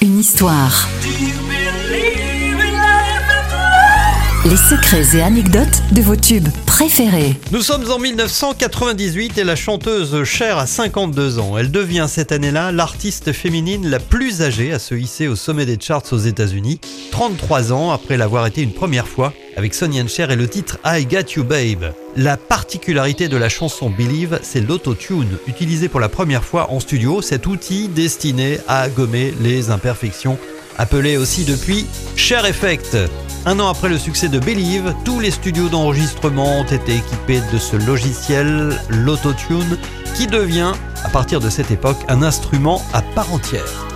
Une histoire. Les secrets et anecdotes de vos tubes préférés. Nous sommes en 1998 et la chanteuse Cher a 52 ans. Elle devient cette année-là l'artiste féminine la plus âgée à se hisser au sommet des charts aux États-Unis, 33 ans après l'avoir été une première fois avec Sonny and Cher et le titre I Got You Babe. La particularité de la chanson Believe, c'est l'autotune, utilisé pour la première fois en studio, cet outil destiné à gommer les imperfections, appelé aussi depuis Cher Effect. Un an après le succès de Believe, tous les studios d'enregistrement ont été équipés de ce logiciel, l'autotune, qui devient, à partir de cette époque, un instrument à part entière.